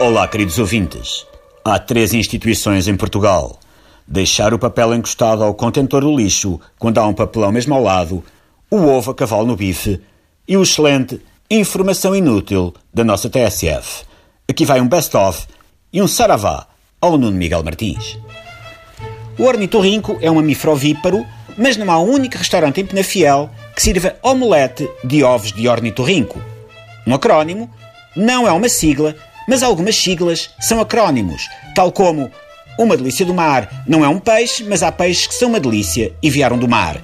Olá, queridos ouvintes. Há três instituições em Portugal. Deixar o papel encostado ao contentor do lixo quando há um papelão mesmo ao lado, o ovo a cavalo no bife e o excelente Informação Inútil da nossa TSF. Aqui vai um best-of e um saravá ao Nuno Miguel Martins. O ornitorrinco é um mamífero ovíparo, mas não há um único restaurante em Penafiel que sirva omelete de ovos de ornitorrinco. Um acrónimo não é uma sigla, mas algumas siglas são acrónimos, tal como uma delícia do mar não é um peixe, mas há peixes que são uma delícia e vieram do mar.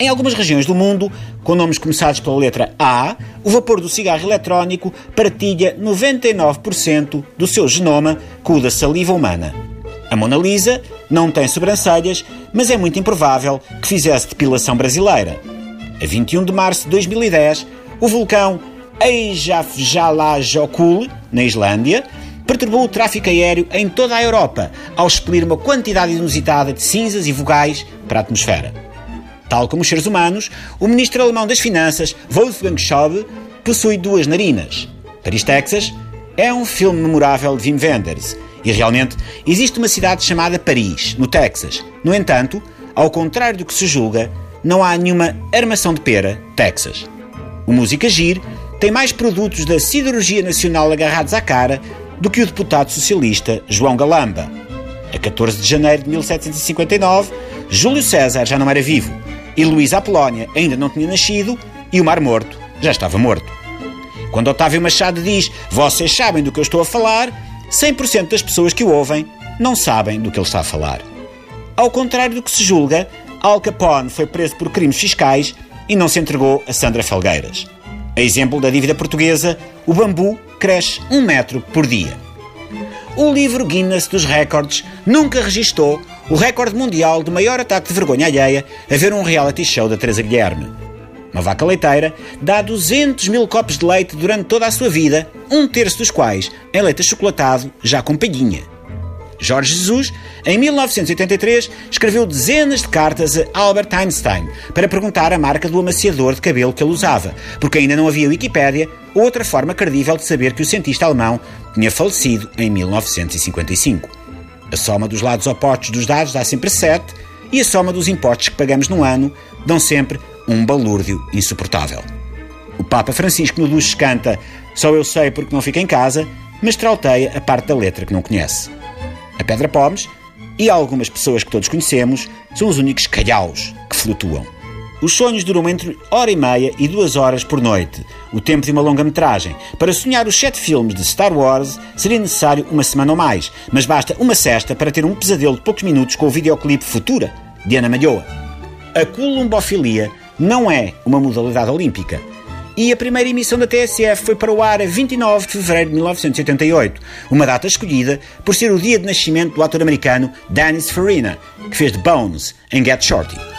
Em algumas regiões do mundo, com nomes começados pela letra A, o vapor do cigarro eletrónico partilha 99% do seu genoma com o da saliva humana. A Mona Lisa não tem sobrancelhas, mas é muito improvável que fizesse depilação brasileira. A 21 de março de 2010, o vulcão Eyjafjallajökull, na Islândia, perturbou o tráfico aéreo em toda a Europa ao expelir uma quantidade inusitada de cinzas e vogais para a atmosfera. Tal como os seres humanos, o ministro alemão das Finanças, Wolfgang Schäuble, possui duas narinas. Paris, Texas, é um filme memorável de Wim Wenders e realmente existe uma cidade chamada Paris, no Texas. No entanto, ao contrário do que se julga, não há nenhuma armação de pera, Texas. O Música Gir tem mais produtos da siderurgia nacional agarrados à cara do que o deputado socialista João Galamba. A 14 de janeiro de 1759, Júlio César já não era vivo e Luísa Apolónia ainda não tinha nascido e o Mar Morto já estava morto. Quando Otávio Machado diz vocês sabem do que eu estou a falar, 100% das pessoas que o ouvem não sabem do que ele está a falar. Ao contrário do que se julga, Al Capone foi preso por crimes fiscais e não se entregou a Sandra Felgueiras. A exemplo da dívida portuguesa, o bambu cresce um metro por dia. O livro Guinness dos Records nunca registou o recorde mundial de maior ataque de vergonha alheia a ver um reality show da Teresa Guilherme. Uma vaca leiteira dá 200 mil copos de leite durante toda a sua vida, um terço dos quais em leite achocolatado já com palhinha. Jorge Jesus, em 1983, escreveu dezenas de cartas a Albert Einstein para perguntar a marca do amaciador de cabelo que ele usava, porque ainda não havia Wikipédia ou outra forma credível de saber que o cientista alemão tinha falecido em 1955. A soma dos lados opostos dos dados dá sempre 7 e a soma dos impostos que pagamos no ano dão sempre um balúrdio insuportável. O Papa Francisco no canta Só eu sei porque não fico em casa, mas trauteia a parte da letra que não conhece. A Pedra Pomes e algumas pessoas que todos conhecemos são os únicos calhaus que flutuam. Os sonhos duram entre hora e meia e duas horas por noite, o tempo de uma longa-metragem. Para sonhar os sete filmes de Star Wars seria necessário uma semana ou mais, mas basta uma cesta para ter um pesadelo de poucos minutos com o videoclipe Futura, de Ana Malhoa. A columbofilia não é uma modalidade olímpica, e a primeira emissão da TSF foi para o ar a 29 de fevereiro de 1988, uma data escolhida por ser o dia de nascimento do ator americano Dennis Farina, que fez de Bones em Get Shorty.